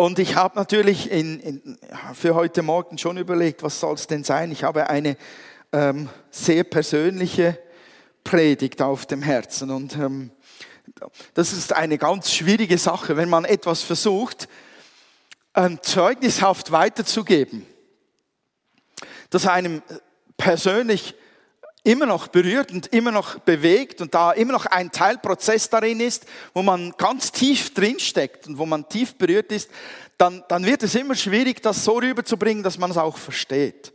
Und ich habe natürlich in, in, für heute Morgen schon überlegt, was soll es denn sein? Ich habe eine ähm, sehr persönliche Predigt auf dem Herzen. Und ähm, das ist eine ganz schwierige Sache, wenn man etwas versucht, ähm, zeugnishaft weiterzugeben, das einem persönlich immer noch berührt und immer noch bewegt und da immer noch ein Teilprozess darin ist, wo man ganz tief drinsteckt und wo man tief berührt ist, dann, dann wird es immer schwierig, das so rüberzubringen, dass man es auch versteht.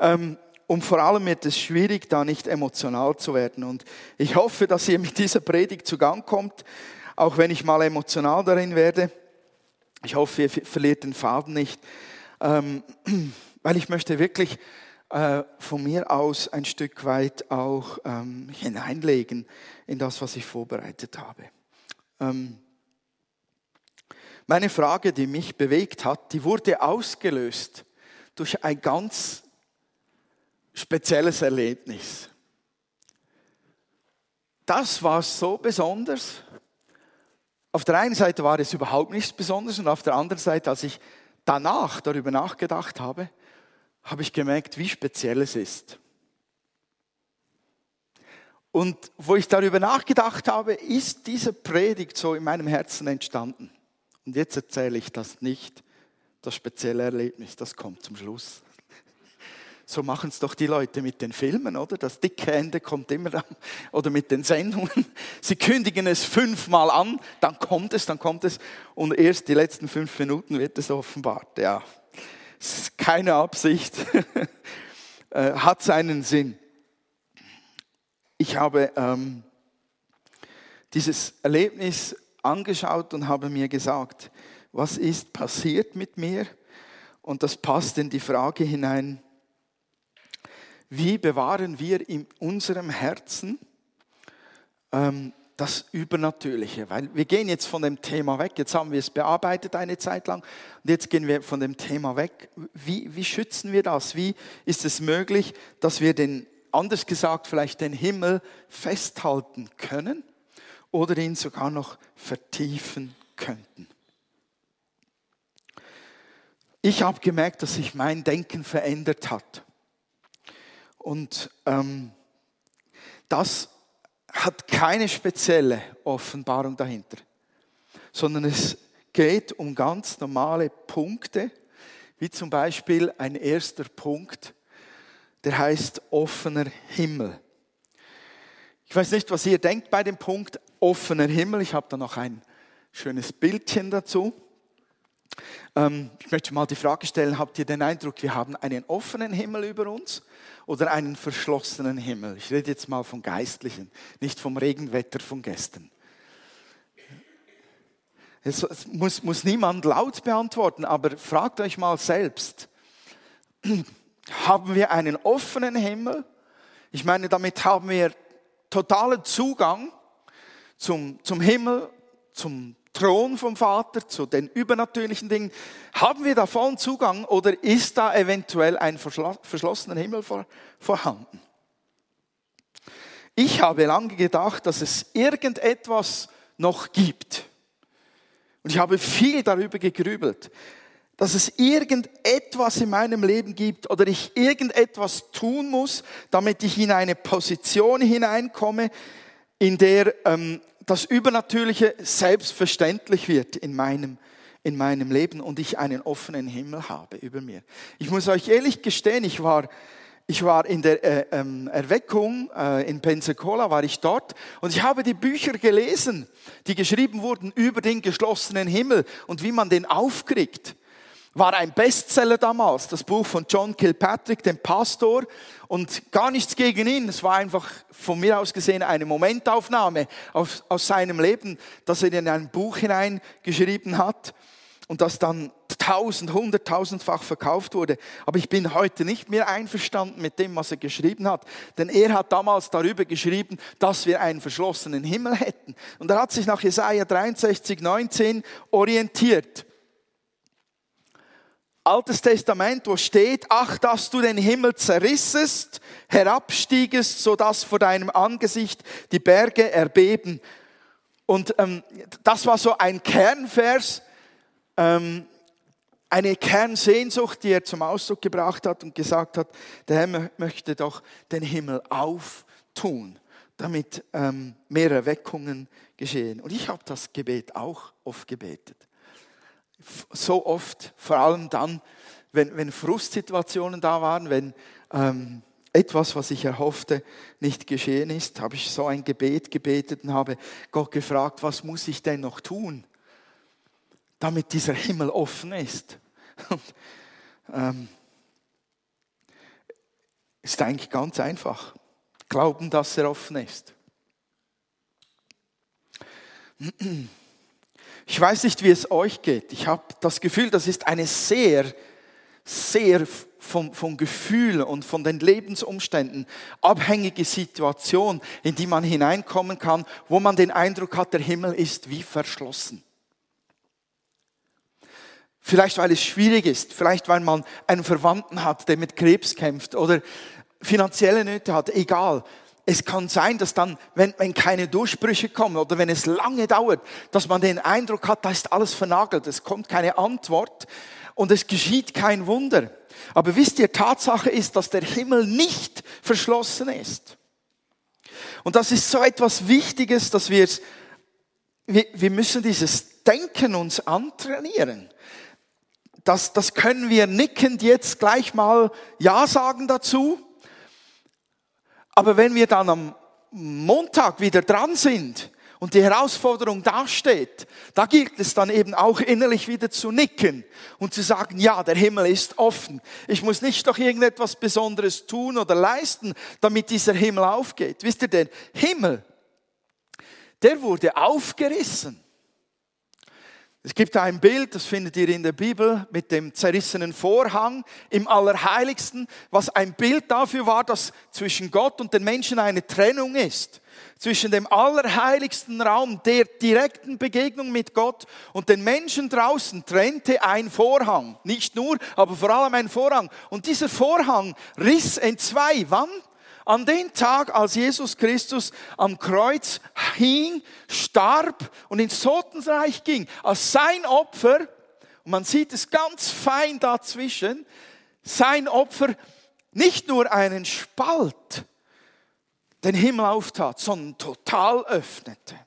Ähm, und vor allem wird es schwierig, da nicht emotional zu werden. Und ich hoffe, dass ihr mit dieser Predigt zu Gang kommt, auch wenn ich mal emotional darin werde. Ich hoffe, ihr verliert den Faden nicht, ähm, weil ich möchte wirklich äh, von mir aus ein Stück weit auch ähm, hineinlegen in das, was ich vorbereitet habe. Ähm, meine Frage, die mich bewegt hat, die wurde ausgelöst durch ein ganz spezielles Erlebnis. Das war so besonders. Auf der einen Seite war es überhaupt nichts Besonderes und auf der anderen Seite, als ich danach darüber nachgedacht habe, habe ich gemerkt, wie speziell es ist. Und wo ich darüber nachgedacht habe, ist diese Predigt so in meinem Herzen entstanden. Und jetzt erzähle ich das nicht, das spezielle Erlebnis, das kommt zum Schluss. So machen es doch die Leute mit den Filmen, oder? Das dicke Ende kommt immer dann, oder mit den Sendungen. Sie kündigen es fünfmal an, dann kommt es, dann kommt es und erst die letzten fünf Minuten wird es offenbart. Ja, es ist keine Absicht, äh, hat seinen Sinn. Ich habe ähm, dieses Erlebnis angeschaut und habe mir gesagt, was ist passiert mit mir? Und das passt in die Frage hinein, wie bewahren wir in unserem Herzen ähm, das Übernatürliche, weil wir gehen jetzt von dem Thema weg, jetzt haben wir es bearbeitet eine Zeit lang und jetzt gehen wir von dem Thema weg. Wie, wie schützen wir das? Wie ist es möglich, dass wir den, anders gesagt, vielleicht den Himmel festhalten können oder ihn sogar noch vertiefen könnten? Ich habe gemerkt, dass sich mein Denken verändert hat. Und ähm, das hat keine spezielle Offenbarung dahinter, sondern es geht um ganz normale Punkte, wie zum Beispiel ein erster Punkt, der heißt offener Himmel. Ich weiß nicht, was ihr denkt bei dem Punkt offener Himmel. Ich habe da noch ein schönes Bildchen dazu. Ähm, ich möchte mal die Frage stellen, habt ihr den Eindruck, wir haben einen offenen Himmel über uns oder einen verschlossenen Himmel? Ich rede jetzt mal vom Geistlichen, nicht vom Regenwetter von gestern. Es muss, muss niemand laut beantworten, aber fragt euch mal selbst, haben wir einen offenen Himmel? Ich meine, damit haben wir totalen Zugang zum, zum Himmel, zum Thron vom Vater, zu den übernatürlichen Dingen. Haben wir da vollen Zugang oder ist da eventuell ein verschlossener Himmel vorhanden? Ich habe lange gedacht, dass es irgendetwas noch gibt. Und ich habe viel darüber gegrübelt, dass es irgendetwas in meinem Leben gibt oder ich irgendetwas tun muss, damit ich in eine Position hineinkomme, in der ähm, das Übernatürliche selbstverständlich wird in meinem, in meinem Leben und ich einen offenen Himmel habe über mir. Ich muss euch ehrlich gestehen, ich war, ich war in der äh, ähm, Erweckung äh, in Pensacola, war ich dort und ich habe die Bücher gelesen, die geschrieben wurden über den geschlossenen Himmel und wie man den aufkriegt war ein Bestseller damals, das Buch von John Kilpatrick, dem Pastor, und gar nichts gegen ihn. Es war einfach von mir aus gesehen eine Momentaufnahme aus, aus seinem Leben, das er in ein Buch hineingeschrieben hat und das dann tausend, hunderttausendfach verkauft wurde. Aber ich bin heute nicht mehr einverstanden mit dem, was er geschrieben hat. Denn er hat damals darüber geschrieben, dass wir einen verschlossenen Himmel hätten. Und er hat sich nach Jesaja 63, 19 orientiert. Altes Testament, wo steht, ach, dass du den Himmel zerrissest, herabstiegest, so dass vor deinem Angesicht die Berge erbeben. Und ähm, das war so ein Kernvers, ähm, eine Kernsehnsucht, die er zum Ausdruck gebracht hat und gesagt hat, der Herr möchte doch den Himmel auftun, damit ähm, mehr Erweckungen geschehen. Und ich habe das Gebet auch oft gebetet. So oft, vor allem dann, wenn, wenn Frustsituationen da waren, wenn ähm, etwas, was ich erhoffte, nicht geschehen ist, habe ich so ein Gebet gebetet und habe Gott gefragt, was muss ich denn noch tun, damit dieser Himmel offen ist. Und, ähm, ist eigentlich ganz einfach. Glauben, dass er offen ist. Ich weiß nicht, wie es euch geht. Ich habe das Gefühl, das ist eine sehr, sehr vom, vom Gefühl und von den Lebensumständen abhängige Situation, in die man hineinkommen kann, wo man den Eindruck hat, der Himmel ist wie verschlossen. Vielleicht weil es schwierig ist, vielleicht weil man einen Verwandten hat, der mit Krebs kämpft oder finanzielle Nöte hat, egal. Es kann sein, dass dann, wenn, wenn keine Durchbrüche kommen oder wenn es lange dauert, dass man den Eindruck hat, da ist alles vernagelt, es kommt keine Antwort und es geschieht kein Wunder. Aber wisst ihr, Tatsache ist, dass der Himmel nicht verschlossen ist. Und das ist so etwas Wichtiges, dass wir, wir, wir müssen dieses Denken uns antrainieren. Das, das können wir nickend jetzt gleich mal Ja sagen dazu. Aber wenn wir dann am Montag wieder dran sind und die Herausforderung dasteht, da gilt es dann eben auch innerlich wieder zu nicken und zu sagen, ja, der Himmel ist offen. Ich muss nicht doch irgendetwas Besonderes tun oder leisten, damit dieser Himmel aufgeht. Wisst ihr denn, Himmel, der wurde aufgerissen. Es gibt ein Bild, das findet ihr in der Bibel, mit dem zerrissenen Vorhang im Allerheiligsten, was ein Bild dafür war, dass zwischen Gott und den Menschen eine Trennung ist. Zwischen dem allerheiligsten Raum der direkten Begegnung mit Gott und den Menschen draußen trennte ein Vorhang. Nicht nur, aber vor allem ein Vorhang. Und dieser Vorhang riss in zwei. Wann? An den Tag, als Jesus Christus am Kreuz hing, starb und ins Totenreich ging, als sein Opfer, und man sieht es ganz fein dazwischen, sein Opfer nicht nur einen Spalt den Himmel auftat, sondern total öffnete.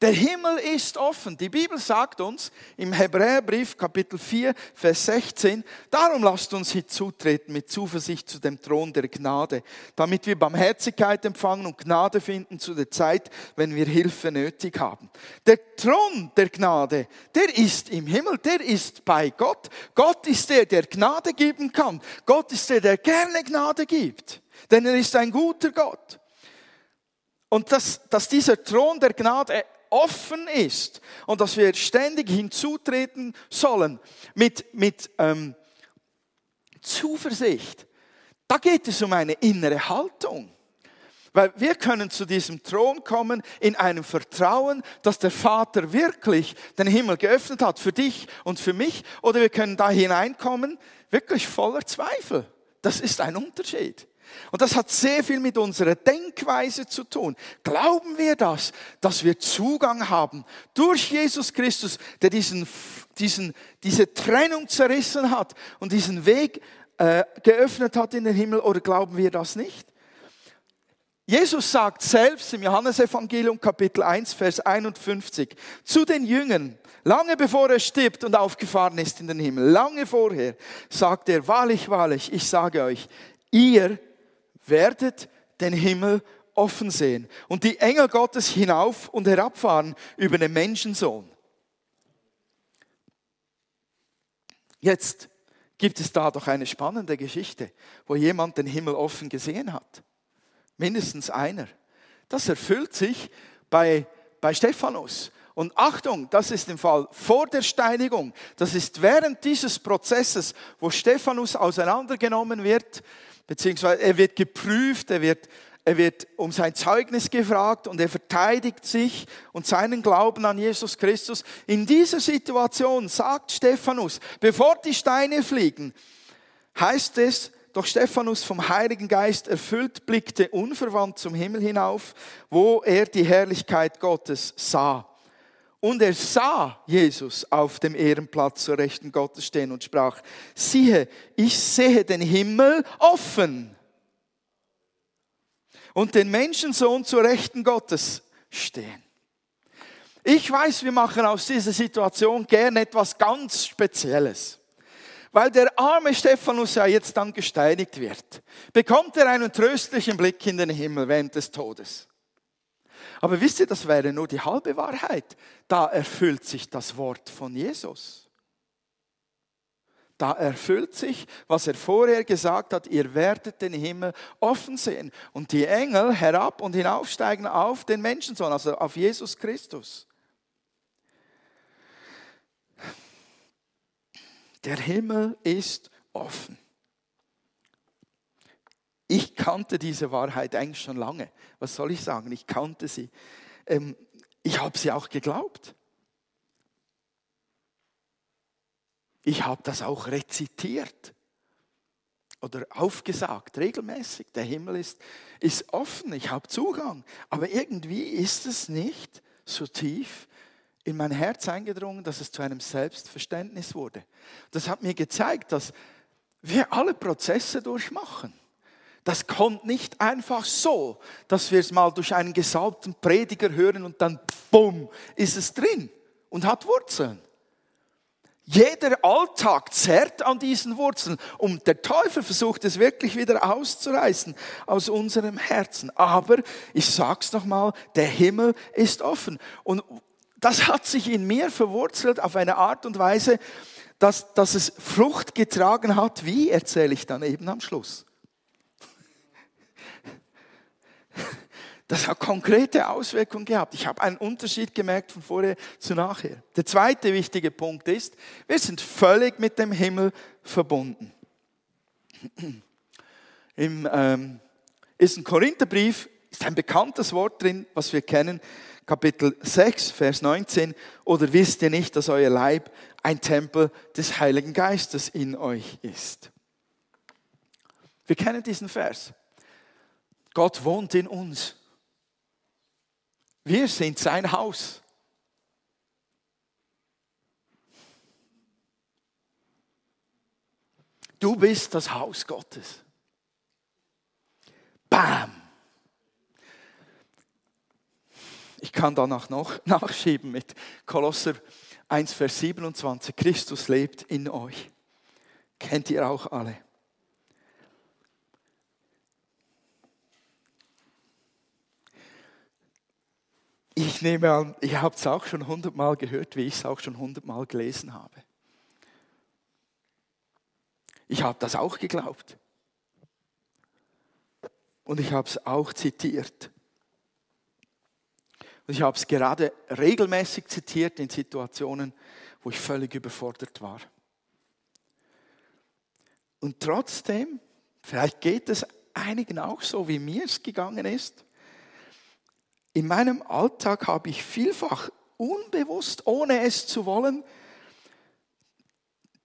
Der Himmel ist offen. Die Bibel sagt uns im Hebräerbrief Kapitel 4, Vers 16, darum lasst uns hinzutreten mit Zuversicht zu dem Thron der Gnade, damit wir Barmherzigkeit empfangen und Gnade finden zu der Zeit, wenn wir Hilfe nötig haben. Der Thron der Gnade, der ist im Himmel, der ist bei Gott. Gott ist der, der Gnade geben kann. Gott ist der, der gerne Gnade gibt. Denn er ist ein guter Gott. Und dass, dass dieser Thron der Gnade offen ist und dass wir ständig hinzutreten sollen mit, mit ähm, Zuversicht. Da geht es um eine innere Haltung. Weil wir können zu diesem Thron kommen in einem Vertrauen, dass der Vater wirklich den Himmel geöffnet hat für dich und für mich. Oder wir können da hineinkommen, wirklich voller Zweifel. Das ist ein Unterschied. Und das hat sehr viel mit unserer Denkweise zu tun. Glauben wir das, dass wir Zugang haben durch Jesus Christus, der diesen, diesen, diese Trennung zerrissen hat und diesen Weg äh, geöffnet hat in den Himmel, oder glauben wir das nicht? Jesus sagt selbst im Johannesevangelium Kapitel 1, Vers 51 zu den Jüngern, lange bevor er stirbt und aufgefahren ist in den Himmel, lange vorher, sagt er, wahrlich, wahrlich, ich sage euch, ihr werdet den Himmel offen sehen und die Engel Gottes hinauf und herabfahren über den Menschensohn. Jetzt gibt es da doch eine spannende Geschichte, wo jemand den Himmel offen gesehen hat. Mindestens einer. Das erfüllt sich bei, bei Stephanus. Und Achtung, das ist im Fall vor der Steinigung. Das ist während dieses Prozesses, wo Stephanus auseinandergenommen wird beziehungsweise er wird geprüft, er wird, er wird um sein Zeugnis gefragt und er verteidigt sich und seinen Glauben an Jesus Christus. In dieser Situation sagt Stephanus, bevor die Steine fliegen, heißt es, doch Stephanus vom Heiligen Geist erfüllt blickte unverwandt zum Himmel hinauf, wo er die Herrlichkeit Gottes sah Und er sah Jesus auf dem Ehrenplatz zur Rechten Gottes stehen und sprach, siehe, ich sehe den Himmel offen und den Menschensohn zur Rechten Gottes stehen. Ich weiß, wir machen aus dieser Situation gern etwas ganz Spezielles. Weil der arme Stephanus ja jetzt dann gesteinigt wird, bekommt er einen tröstlichen Blick in den Himmel während des Todes. Aber wisst ihr, das wäre nur die halbe Wahrheit. Da erfüllt sich das Wort von Jesus. Da erfüllt sich, was er vorher gesagt hat, ihr werdet den Himmel offen sehen und die Engel herab und hinaufsteigen auf den Menschensohn, also auf Jesus Christus. Der Himmel ist offen. Ich kannte diese Wahrheit eigentlich schon lange. Was soll ich sagen? Ich kannte sie. Ähm, ich habe sie auch geglaubt. Ich habe das auch rezitiert oder aufgesagt, regelmäßig. Der Himmel ist, ist offen, ich habe Zugang. Aber irgendwie ist es nicht so tief in mein Herz eingedrungen, dass es zu einem Selbstverständnis wurde. Das hat mir gezeigt, dass wir alle Prozesse durchmachen. Das kommt nicht einfach so, dass wir es mal durch einen gesalbten Prediger hören und dann, bumm, ist es drin und hat Wurzeln. Jeder Alltag zerrt an diesen Wurzeln und der Teufel versucht es wirklich wieder auszureißen aus unserem Herzen. Aber ich sag's nochmal, der Himmel ist offen und das hat sich in mir verwurzelt auf eine Art und Weise, dass, dass es Frucht getragen hat. Wie erzähle ich dann eben am Schluss? Das hat konkrete Auswirkungen gehabt. Ich habe einen Unterschied gemerkt von vorher zu nachher. Der zweite wichtige Punkt ist, wir sind völlig mit dem Himmel verbunden. Im ähm, ist ein Korintherbrief, ist ein bekanntes Wort drin, was wir kennen. Kapitel 6, Vers 19, oder wisst ihr nicht, dass euer Leib ein Tempel des Heiligen Geistes in euch ist? Wir kennen diesen Vers. Gott wohnt in uns. Wir sind sein Haus. Du bist das Haus Gottes. Bam! Ich kann danach noch nachschieben mit Kolosser 1, Vers 27. Christus lebt in euch. Kennt ihr auch alle. Ich nehme an, ihr habt es auch schon hundertmal gehört, wie ich es auch schon hundertmal gelesen habe. Ich habe das auch geglaubt. Und ich habe es auch zitiert. Und ich habe es gerade regelmäßig zitiert in Situationen, wo ich völlig überfordert war. Und trotzdem, vielleicht geht es einigen auch so, wie mir es gegangen ist, in meinem Alltag habe ich vielfach unbewusst, ohne es zu wollen,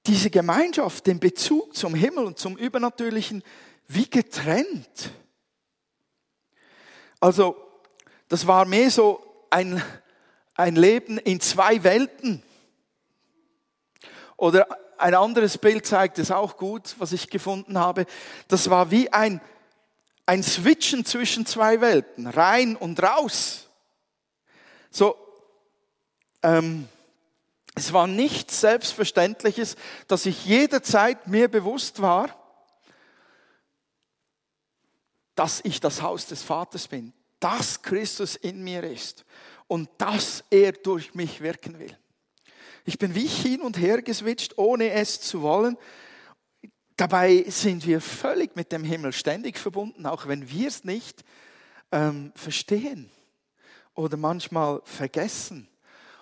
diese Gemeinschaft, den Bezug zum Himmel und zum Übernatürlichen wie getrennt. Also, das war mehr so ein, ein Leben in zwei Welten. Oder ein anderes Bild zeigt es auch gut, was ich gefunden habe. Das war wie ein, ein Switchen zwischen zwei Welten, rein und raus. So, ähm, es war nichts Selbstverständliches, dass ich jederzeit mir bewusst war, dass ich das Haus des Vaters bin, dass Christus in mir ist und dass er durch mich wirken will. Ich bin wie hin und her geswitcht, ohne es zu wollen. Dabei sind wir völlig mit dem Himmel ständig verbunden, auch wenn wir es nicht ähm, verstehen oder manchmal vergessen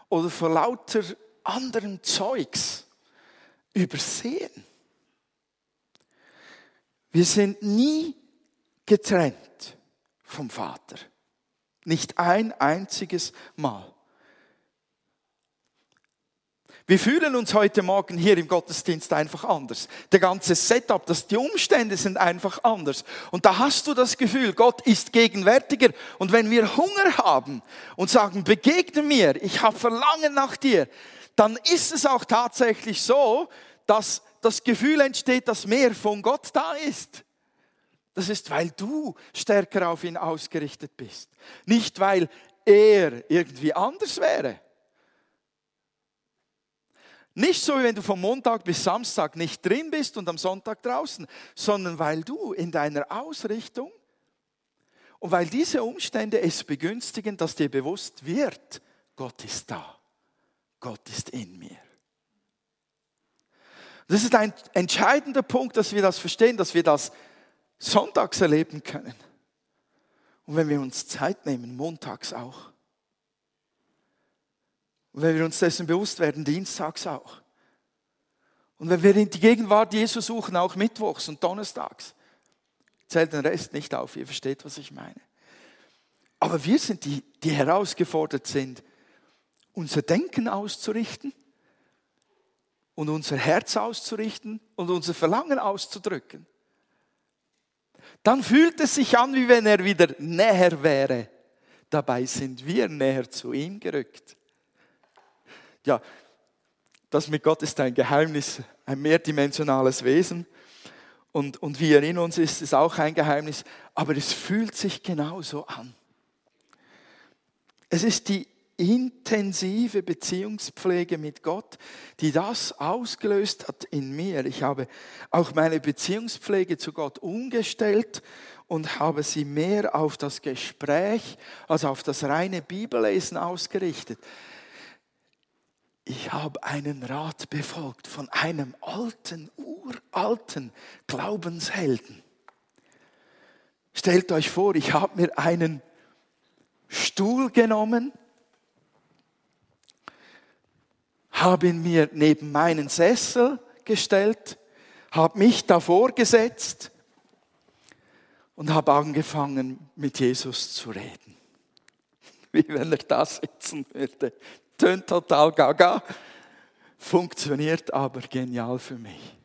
oder vor lauter anderen Zeugs übersehen. Wir sind nie getrennt vom Vater. Nicht ein einziges Mal. Wir fühlen uns heute Morgen hier im Gottesdienst einfach anders. Der ganze Setup, das, die Umstände sind einfach anders. Und da hast du das Gefühl, Gott ist gegenwärtiger. Und wenn wir Hunger haben und sagen, begegne mir, ich habe Verlangen nach dir, dann ist es auch tatsächlich so, dass das Gefühl entsteht, dass mehr von Gott da ist. Das ist, weil du stärker auf ihn ausgerichtet bist. Nicht, weil er irgendwie anders wäre. Nicht so, wie wenn du vom Montag bis Samstag nicht drin bist und am Sonntag draußen, sondern weil du in deiner Ausrichtung und weil diese Umstände es begünstigen, dass dir bewusst wird, Gott ist da, Gott ist in mir. Das ist ein entscheidender Punkt, dass wir das verstehen, dass wir das sonntags erleben können. Und wenn wir uns Zeit nehmen, montags auch. Und wenn wir uns dessen bewusst werden, dienstags auch. Und wenn wir in die Gegenwart Jesu suchen, auch mittwochs und donnerstags. Zählt den Rest nicht auf, ihr versteht, was ich meine. Aber wir sind die, die herausgefordert sind, unser Denken auszurichten und unser Herz auszurichten und unser Verlangen auszudrücken. Dann fühlt es sich an, wie wenn er wieder näher wäre. Dabei sind wir näher zu ihm gerückt ja, das mit Gott ist ein Geheimnis, ein mehrdimensionales Wesen. Und, und wie er in uns ist, ist auch ein Geheimnis. Aber es fühlt sich genauso an. Es ist die intensive Beziehungspflege mit Gott, die das ausgelöst hat in mir. Ich habe auch meine Beziehungspflege zu Gott umgestellt und habe sie mehr auf das Gespräch als auf das reine Bibellesen ausgerichtet ich habe einen Rat befolgt von einem alten, uralten Glaubenshelden. Stellt euch vor, ich habe mir einen Stuhl genommen, habe ihn mir neben meinen Sessel gestellt, habe mich davor gesetzt und habe angefangen, mit Jesus zu reden. Wie wenn er da sitzen würde tönt total gaga, funktioniert aber genial für mich.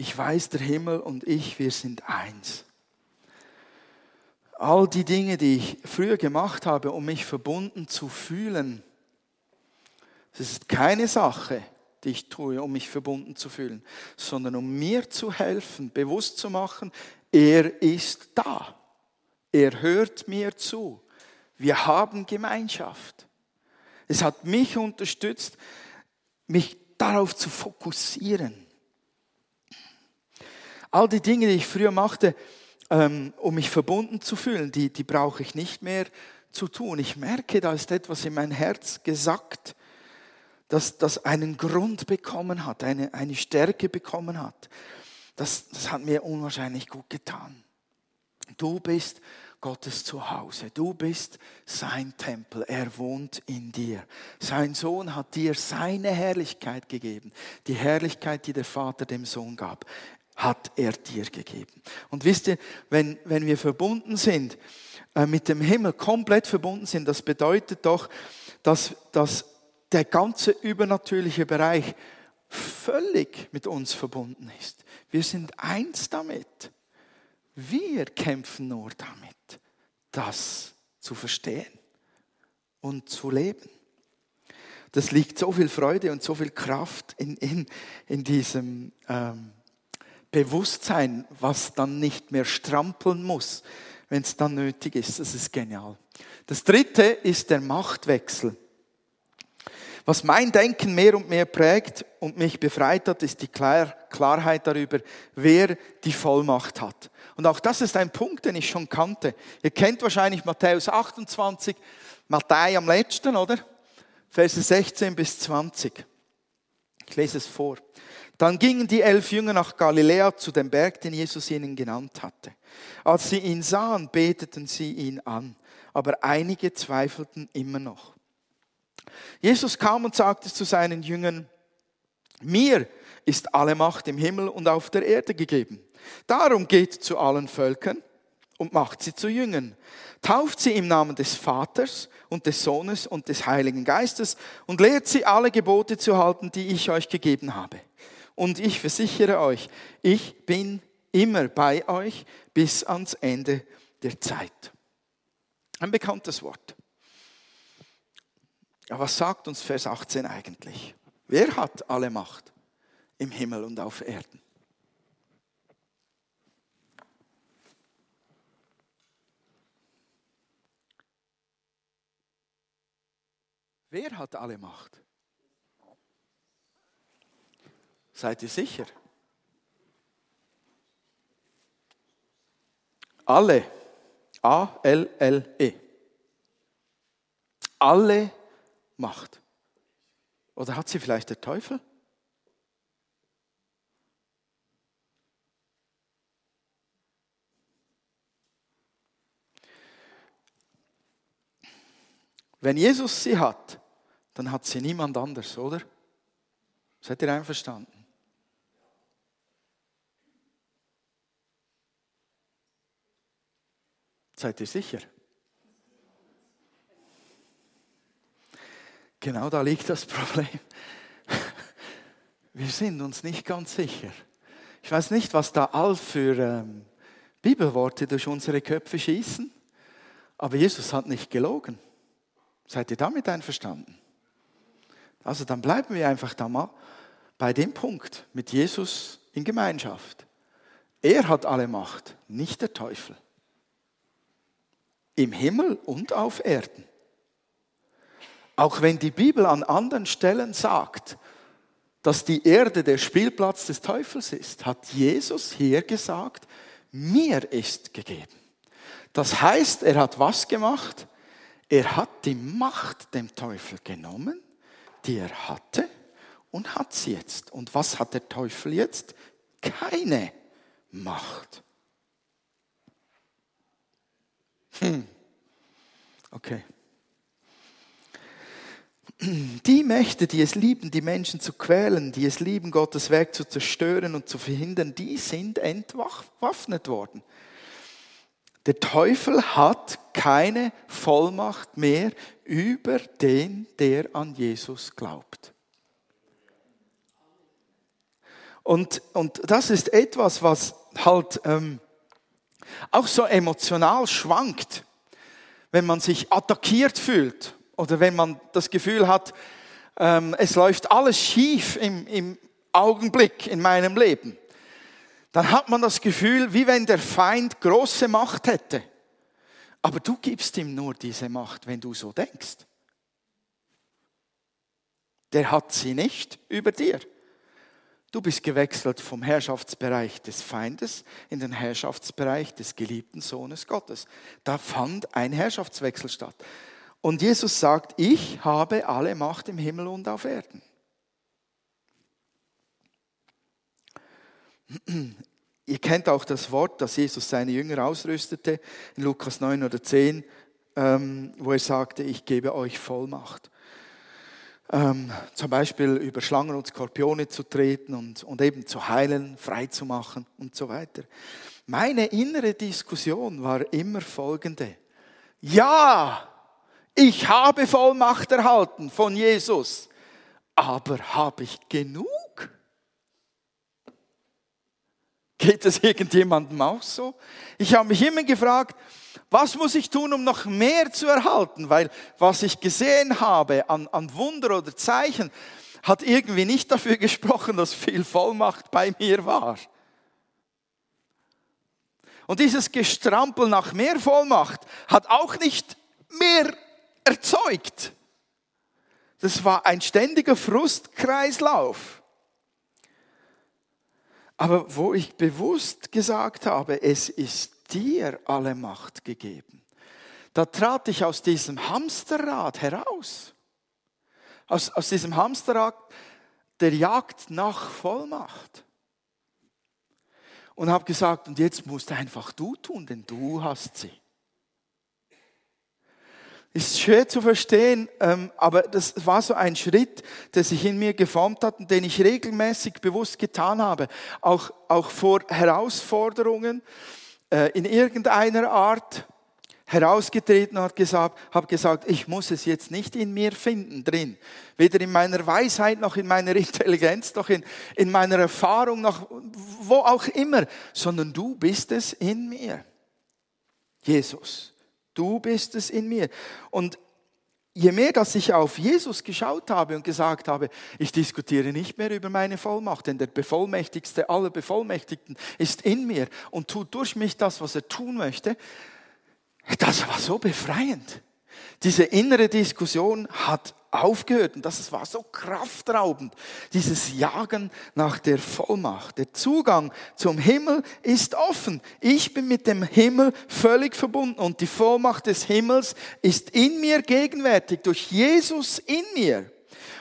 Ich weiß, der Himmel und ich, wir sind eins. All die Dinge, die ich früher gemacht habe, um mich verbunden zu fühlen, das ist keine Sache, die ich tue, um mich verbunden zu fühlen, sondern um mir zu helfen, bewusst zu machen, er ist da. Er hört mir zu. Wir haben Gemeinschaft. Es hat mich unterstützt, mich darauf zu fokussieren. All die Dinge, die ich früher machte, ähm, um mich verbunden zu fühlen, die, die brauche ich nicht mehr zu tun. Ich merke, da ist etwas in mein Herz gesagt, das, das einen Grund bekommen hat, eine, eine Stärke bekommen hat. Das, das hat mir unwahrscheinlich gut getan. Du bist Gottes Zuhause. Du bist sein Tempel. Er wohnt in dir. Sein Sohn hat dir seine Herrlichkeit gegeben. Die Herrlichkeit, die der Vater dem Sohn gab, hat er dir gegeben. Und wisst ihr, wenn, wenn wir verbunden sind, äh, mit dem Himmel komplett verbunden sind, das bedeutet doch, dass, dass der ganze übernatürliche Bereich völlig mit uns verbunden ist. Wir sind eins damit. Wir kämpfen nur damit, das zu verstehen und zu leben. Das liegt so viel Freude und so viel Kraft in, in, in diesem ähm, Bewusstsein, was dann nicht mehr strampeln muss, wenn es dann nötig ist. Das ist genial. Das dritte ist der Machtwechsel. Was mein Denken mehr und mehr prägt und mich befreit hat, ist die Klar Klarheit darüber, wer die Vollmacht hat. Und auch das ist ein Punkt, den ich schon kannte. Ihr kennt wahrscheinlich Matthäus 28, Matthäus am letzten, oder? Verse 16 bis 20. Ich lese es vor. Dann gingen die elf Jünger nach Galiläa zu dem Berg, den Jesus ihnen genannt hatte. Als sie ihn sahen, beteten sie ihn an, aber einige zweifelten immer noch. Jesus kam und sagte zu seinen Jüngern, mir ist alle Macht im Himmel und auf der Erde gegeben. Darum geht zu allen Völkern und macht sie zu Jüngern. Tauft sie im Namen des Vaters und des Sohnes und des Heiligen Geistes und lehrt sie alle Gebote zu halten, die ich euch gegeben habe. Und ich versichere euch, ich bin immer bei euch bis ans Ende der Zeit. Ein bekanntes Wort. Aber was sagt uns Vers 18 eigentlich? Wer hat alle Macht im Himmel und auf Erden? Wer hat alle Macht? Seid ihr sicher? Alle. A-L-L-E. Alle Macht. Oder hat sie vielleicht der Teufel? Wenn Jesus sie hat, dann hat sie niemand anders, oder? Seid ihr einverstanden? Seid ihr sicher? Genau da liegt das Problem. Wir sind uns nicht ganz sicher. Ich weiß nicht, was da all für ähm, Bibelworte durch unsere Köpfe schießen, aber Jesus hat nicht gelogen. Seid ihr damit einverstanden? Also dann bleiben wir einfach da mal bei dem Punkt mit Jesus in Gemeinschaft. Er hat alle Macht, nicht der Teufel. Im Himmel und auf Erden. Auch wenn die Bibel an anderen Stellen sagt, dass die Erde der Spielplatz des Teufels ist, hat Jesus hier gesagt, mir ist gegeben. Das heißt, er hat was gemacht? Er hat die Macht dem Teufel genommen, die er hatte, und hat sie jetzt. Und was hat der Teufel jetzt? Keine Macht. Hm. Okay. Die Mächte, die es lieben, die Menschen zu quälen, die es lieben, Gottes Werk zu zerstören und zu verhindern, die sind entwaffnet worden. Der Teufel hat keine Vollmacht mehr über den, der an Jesus glaubt. Und, und das ist etwas, was halt ähm, auch so emotional schwankt, wenn man sich attackiert fühlt oder wenn man das Gefühl hat, ähm, es läuft alles schief im, im Augenblick in meinem Leben dann hat man das Gefühl, wie wenn der Feind große Macht hätte. Aber du gibst ihm nur diese Macht, wenn du so denkst. Der hat sie nicht über dir. Du bist gewechselt vom Herrschaftsbereich des Feindes in den Herrschaftsbereich des geliebten Sohnes Gottes. Da fand ein Herrschaftswechsel statt. Und Jesus sagt, ich habe alle Macht im Himmel und auf Erden. Ihr kennt auch das Wort, das Jesus seine Jünger ausrüstete, in Lukas 9 oder 10, ähm, wo er sagte, ich gebe euch Vollmacht. Ähm, zum Beispiel über Schlangen und Skorpione zu treten und, und eben zu heilen, frei zu machen und so weiter. Meine innere Diskussion war immer folgende. Ja, ich habe Vollmacht erhalten von Jesus, aber habe ich genug? Geht es irgendjemandem auch so? Ich habe mich immer gefragt, was muss ich tun, um noch mehr zu erhalten? Weil was ich gesehen habe an, an Wunder oder Zeichen, hat irgendwie nicht dafür gesprochen, dass viel Vollmacht bei mir war. Und dieses Gestrampel nach mehr Vollmacht hat auch nicht mehr erzeugt. Das war ein ständiger Frustkreislauf. Aber wo ich bewusst gesagt habe, es ist dir alle Macht gegeben, da trat ich aus diesem Hamsterrad heraus. Aus, aus diesem Hamsterrad der Jagd nach Vollmacht. Und habe gesagt, und jetzt musst einfach du tun, denn du hast sie. Ist schwer zu verstehen, ähm, aber das war so ein Schritt, der sich in mir geformt hat und den ich regelmäßig bewusst getan habe. Auch, auch vor Herausforderungen, äh, in irgendeiner Art herausgetreten und gesagt, habe gesagt, ich muss es jetzt nicht in mir finden drin. Weder in meiner Weisheit noch in meiner Intelligenz, noch in, in meiner Erfahrung, noch wo auch immer, sondern du bist es in mir. Jesus, du bist es in mir. Und je mehr, dass ich auf Jesus geschaut habe und gesagt habe, ich diskutiere nicht mehr über meine Vollmacht, denn der Bevollmächtigste aller Bevollmächtigten ist in mir und tut durch mich das, was er tun möchte, das war so befreiend. Diese innere Diskussion hat aufgehört und das war so kraftraubend, dieses Jagen nach der Vollmacht. Der Zugang zum Himmel ist offen. Ich bin mit dem Himmel völlig verbunden und die Vollmacht des Himmels ist in mir gegenwärtig, durch Jesus in mir.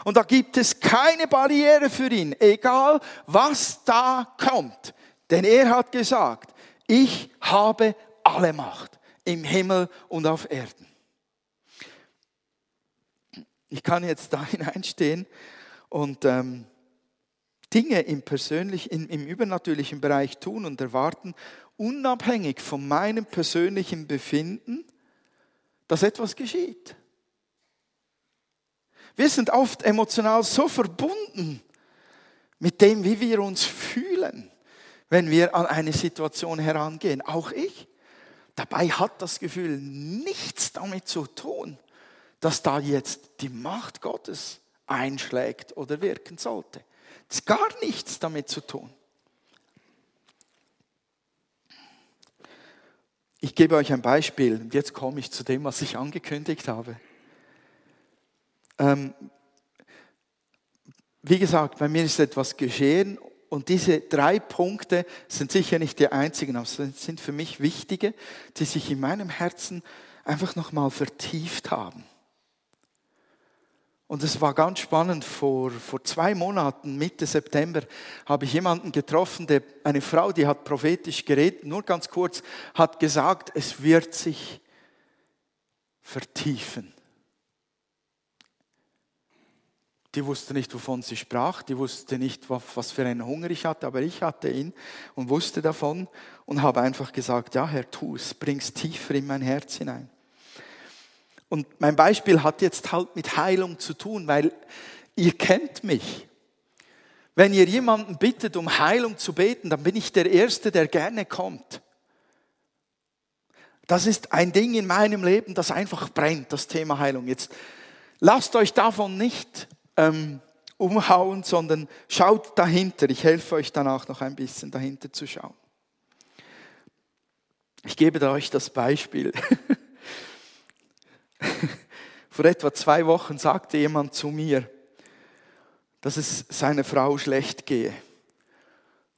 Und da gibt es keine Barriere für ihn, egal was da kommt. Denn er hat gesagt, ich habe alle Macht im Himmel und auf Erden. Ich kann jetzt da hineinstehen und ähm, Dinge im persönlichen, im, im übernatürlichen Bereich tun und erwarten, unabhängig von meinem persönlichen Befinden, dass etwas geschieht. Wir sind oft emotional so verbunden mit dem, wie wir uns fühlen, wenn wir an eine Situation herangehen. Auch ich. Dabei hat das Gefühl nichts damit zu tun, dass da jetzt die Macht Gottes einschlägt oder wirken sollte. Das ist gar nichts damit zu tun. Ich gebe euch ein Beispiel und jetzt komme ich zu dem, was ich angekündigt habe. Ähm, wie gesagt, bei mir ist etwas geschehen und diese drei Punkte sind sicher nicht die einzigen, aber sind für mich wichtige, die sich in meinem Herzen einfach nochmal vertieft haben. Und es war ganz spannend, vor, vor zwei Monaten, Mitte September, habe ich jemanden getroffen, der, eine Frau, die hat prophetisch geredet, nur ganz kurz, hat gesagt, es wird sich vertiefen. Die wusste nicht, wovon sie sprach, die wusste nicht, was für einen Hunger ich hatte, aber ich hatte ihn und wusste davon und habe einfach gesagt, ja Herr, tu es, bring es tiefer in mein Herz hinein. Und mein Beispiel hat jetzt halt mit Heilung zu tun, weil ihr kennt mich. Wenn ihr jemanden bittet, um Heilung zu beten, dann bin ich der Erste, der gerne kommt. Das ist ein Ding in meinem Leben, das einfach brennt, das Thema Heilung. Jetzt lasst euch davon nicht ähm, umhauen, sondern schaut dahinter. Ich helfe euch danach noch ein bisschen dahinter zu schauen. Ich gebe euch das Beispiel. Vor etwa zwei Wochen sagte jemand zu mir, dass es seiner Frau schlecht gehe.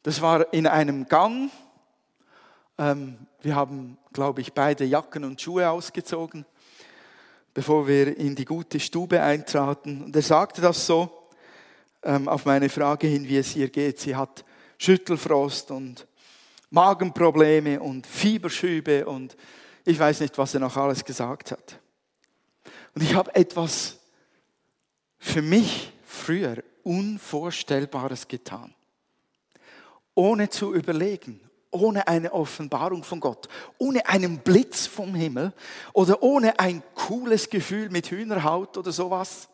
Das war in einem Gang. Ähm, wir haben, glaube ich, beide Jacken und Schuhe ausgezogen bevor wir in die gute Stube eintraten. Und er sagte das so ähm, auf meine Frage hin, wie es ihr geht. Sie hat Schüttelfrost und Magenprobleme und Fieberschübe und ich weiß nicht, was er noch alles gesagt hat. Und ich habe etwas für mich früher Unvorstellbares getan, ohne zu überlegen, ohne eine Offenbarung von Gott, ohne einen Blitz vom Himmel oder ohne ein cooles Gefühl mit Hühnerhaut oder sowas,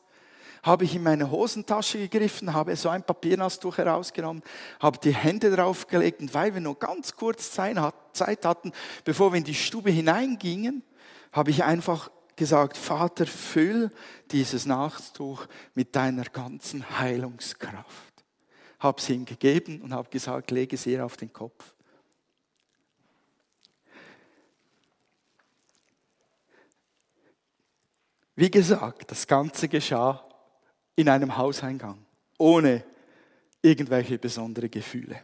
habe ich in meine Hosentasche gegriffen, habe so ein Papiernastuch herausgenommen, habe die Hände draufgelegt und weil wir nur ganz kurz Zeit hatten, bevor wir in die Stube hineingingen, habe ich einfach gesagt, Vater, füll dieses Nastuch mit deiner ganzen Heilungskraft. Habe sie ihm gegeben und habe gesagt, lege es ihr auf den Kopf. Wie gesagt, das Ganze geschah in einem Hauseingang, ohne irgendwelche besondere Gefühle.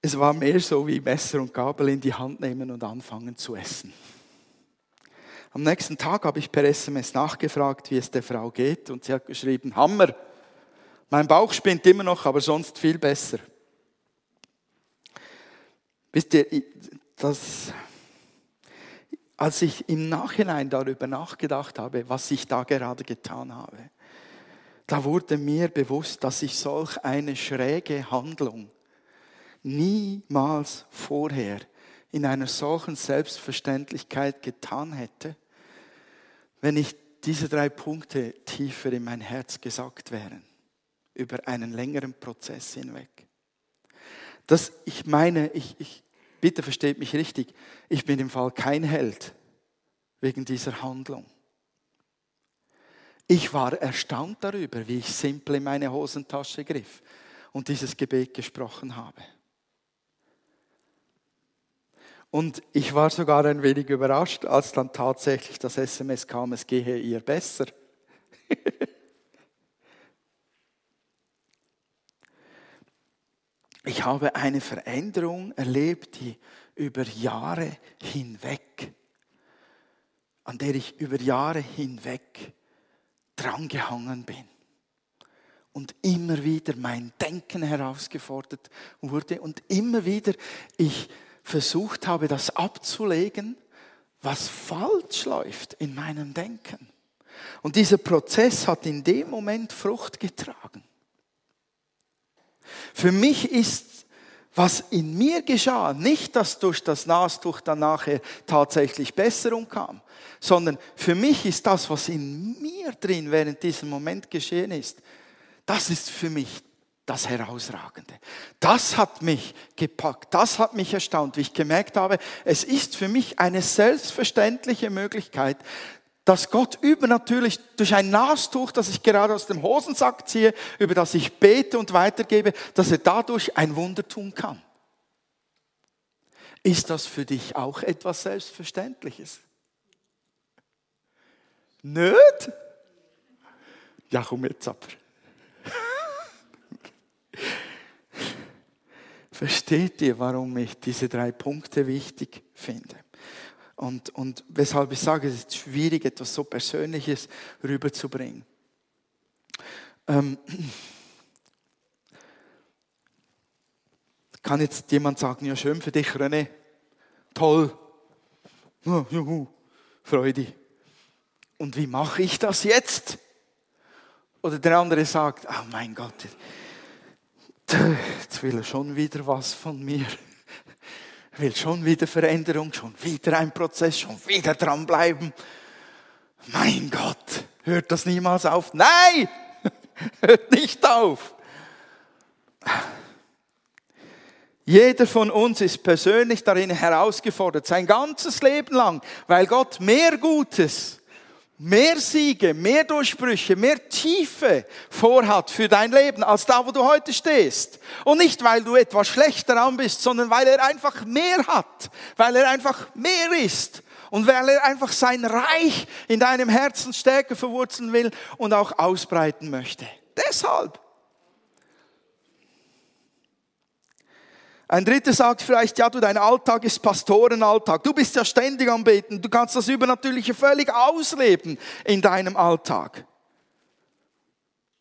Es war mehr so wie Messer und Gabel in die Hand nehmen und anfangen zu essen. Am nächsten Tag habe ich per SMS nachgefragt, wie es der Frau geht, und sie hat geschrieben, Hammer, mein Bauch spinnt immer noch, aber sonst viel besser. Wisst ihr, das als ich im Nachhinein darüber nachgedacht habe, was ich da gerade getan habe, da wurde mir bewusst, dass ich solch eine schräge Handlung niemals vorher in einer solchen Selbstverständlichkeit getan hätte, wenn nicht diese drei Punkte tiefer in mein Herz gesagt wären, über einen längeren Prozess hinweg. Das, ich meine, ich, ich, bitte versteht mich richtig, ich bin im Fall kein Held wegen dieser Handlung. Ich war erstaunt darüber, wie ich simpel in meine Hosentasche griff und dieses Gebet gesprochen habe. Und ich war sogar ein wenig überrascht, als dann tatsächlich das SMS kam, es gehe ihr besser. ich habe eine Veränderung erlebt, die über Jahre hinweg, an der ich über Jahre hinweg drangehangen bin und immer wieder mein Denken herausgefordert wurde und immer wieder ich versucht habe, das abzulegen, was falsch läuft in meinem Denken. Und dieser Prozess hat in dem Moment Frucht getragen. Für mich ist, was in mir geschah, nicht, dass durch das Nastuch dann nachher tatsächlich Besserung kam, sondern für mich ist das, was in mir drin während diesem Moment geschehen ist, das ist für mich das Herausragende. Das hat mich gepackt, das hat mich erstaunt, wie ich gemerkt habe, es ist für mich eine selbstverständliche Möglichkeit, dass Gott übernatürlich durch ein Nastuch, das ich gerade aus dem Hosensack ziehe, über das ich bete und weitergebe, dass er dadurch ein Wunder tun kann. Ist das für dich auch etwas Selbstverständliches? Nicht? Ja, komm jetzt aber. Versteht ihr, warum ich diese drei Punkte wichtig finde? Und, und weshalb ich sage, es ist schwierig, etwas so Persönliches rüberzubringen. Ähm, kann jetzt jemand sagen, ja schön für dich, René, toll, oh, juhu, Freude. Und wie mache ich das jetzt? Oder der andere sagt, oh mein Gott, jetzt will er schon wieder was von mir. Will schon wieder Veränderung, schon wieder ein Prozess, schon wieder dranbleiben. Mein Gott, hört das niemals auf? Nein, hört nicht auf. Jeder von uns ist persönlich darin herausgefordert, sein ganzes Leben lang, weil Gott mehr Gutes mehr Siege, mehr Durchbrüche, mehr Tiefe vorhat für dein Leben als da, wo du heute stehst. Und nicht, weil du etwas schlechter dran bist, sondern weil er einfach mehr hat, weil er einfach mehr ist und weil er einfach sein Reich in deinem Herzen stärker verwurzeln will und auch ausbreiten möchte. Deshalb. Ein dritter sagt vielleicht, ja, du, dein Alltag ist Pastorenalltag. Du bist ja ständig am Beten. Du kannst das Übernatürliche völlig ausleben in deinem Alltag.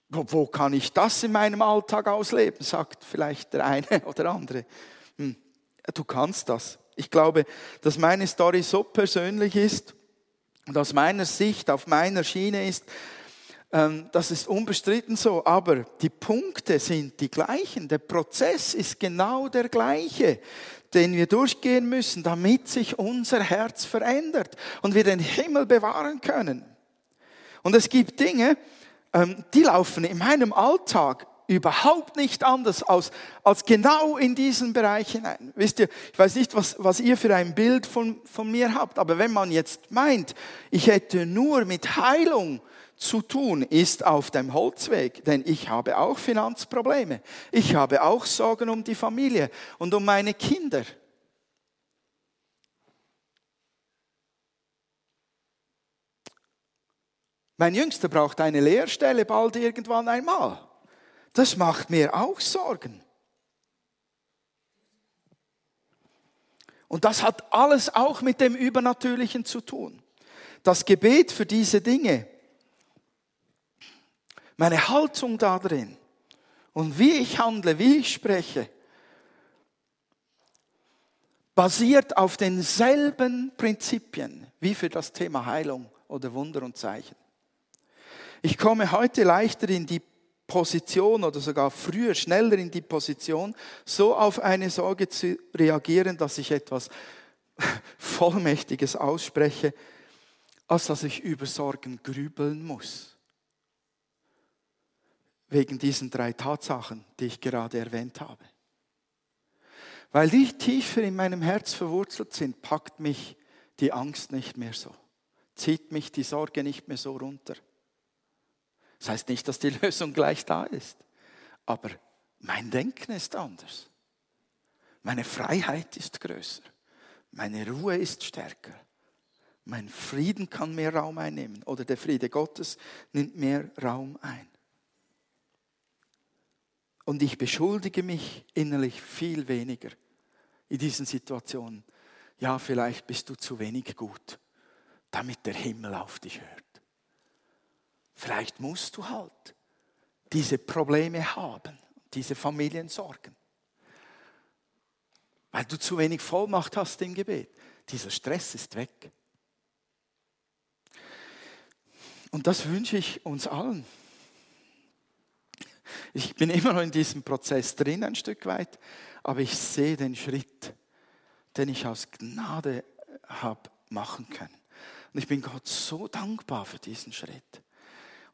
Wo, wo kann ich das in meinem Alltag ausleben? Sagt vielleicht der eine oder andere. Hm, du kannst das. Ich glaube, dass meine Story so persönlich ist und aus meiner Sicht, auf meiner Schiene ist, das ist unbestritten so, aber die Punkte sind die gleichen. Der Prozess ist genau der gleiche, den wir durchgehen müssen, damit sich unser Herz verändert und wir den Himmel bewahren können. Und es gibt Dinge, ähm, die laufen in meinem Alltag überhaupt nicht anders als, als genau in diesen Bereich hinein. Wisst ihr, ich weiß nicht, was, was ihr für ein Bild von, von mir habt, aber wenn man jetzt meint, ich hätte nur mit Heilung zu tun ist auf dem Holzweg, denn ich habe auch Finanzprobleme. Ich habe auch Sorgen um die Familie und um meine Kinder. Mein Jüngster braucht eine Lehrstelle bald irgendwann einmal. Das macht mir auch Sorgen. Und das hat alles auch mit dem Übernatürlichen zu tun. Das Gebet für diese Dinge meine Haltung da drin und wie ich handle, wie ich spreche, basiert auf denselben Prinzipien wie für das Thema Heilung oder Wunder und Zeichen. Ich komme heute leichter in die Position oder sogar früher, schneller in die Position, so auf eine Sorge zu reagieren, dass ich etwas Vollmächtiges ausspreche, als dass ich über Sorgen grübeln muss. Wegen diesen drei Tatsachen, die ich gerade erwähnt habe. Weil die tiefer in meinem Herz verwurzelt sind, packt mich die Angst nicht mehr so, zieht mich die Sorge nicht mehr so runter. Das heißt nicht, dass die Lösung gleich da ist, aber mein Denken ist anders. Meine Freiheit ist größer. Meine Ruhe ist stärker. Mein Frieden kann mehr Raum einnehmen oder der Friede Gottes nimmt mehr Raum ein. Und ich beschuldige mich innerlich viel weniger in diesen Situationen. Ja, vielleicht bist du zu wenig gut, damit der Himmel auf dich hört. Vielleicht musst du halt diese Probleme haben, diese Familiensorgen, weil du zu wenig Vollmacht hast im Gebet. Dieser Stress ist weg. Und das wünsche ich uns allen. Ich bin immer noch in diesem Prozess drin, ein Stück weit, aber ich sehe den Schritt, den ich aus Gnade habe machen können. Und ich bin Gott so dankbar für diesen Schritt.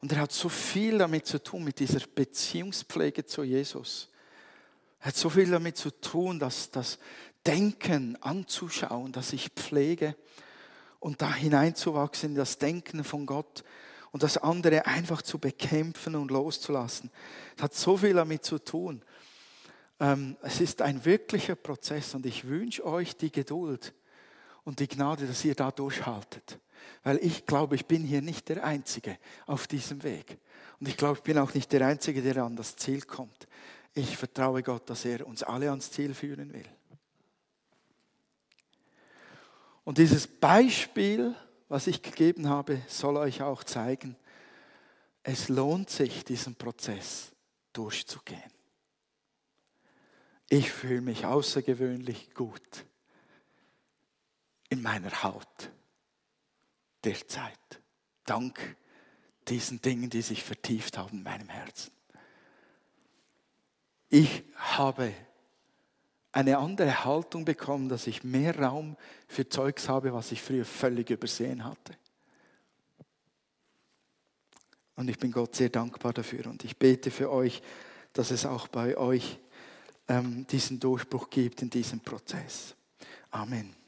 Und er hat so viel damit zu tun, mit dieser Beziehungspflege zu Jesus. Er hat so viel damit zu tun, dass das Denken anzuschauen, das ich pflege und da hineinzuwachsen in das Denken von Gott und das andere einfach zu bekämpfen und loszulassen. Es hat so viel damit zu tun. Ähm, es ist ein wirklicher Prozess und ich wünsche euch die Geduld und die Gnade, dass ihr da durchhaltet. Weil ich glaube, ich bin hier nicht der Einzige auf diesem Weg. Und ich glaube, ich bin auch nicht der Einzige, der an das Ziel kommt. Ich vertraue Gott, dass er uns alle ans Ziel führen will. Und dieses Beispiel, was ich gegeben habe, soll euch auch zeigen, es lohnt sich, diesen Prozess durchzugehen. Ich fühle mich außergewöhnlich gut in meiner Haut derzeit. Dank diesen Dingen, die sich vertieft haben in meinem Herzen. Ich habe eine andere Haltung bekommen, dass ich mehr Raum für Zeugs habe, was ich früher völlig übersehen hatte. Und ich bin Gott sehr dankbar dafür und ich bete für euch, dass es auch bei euch ähm, diesen Durchbruch gibt in diesem Prozess. Amen.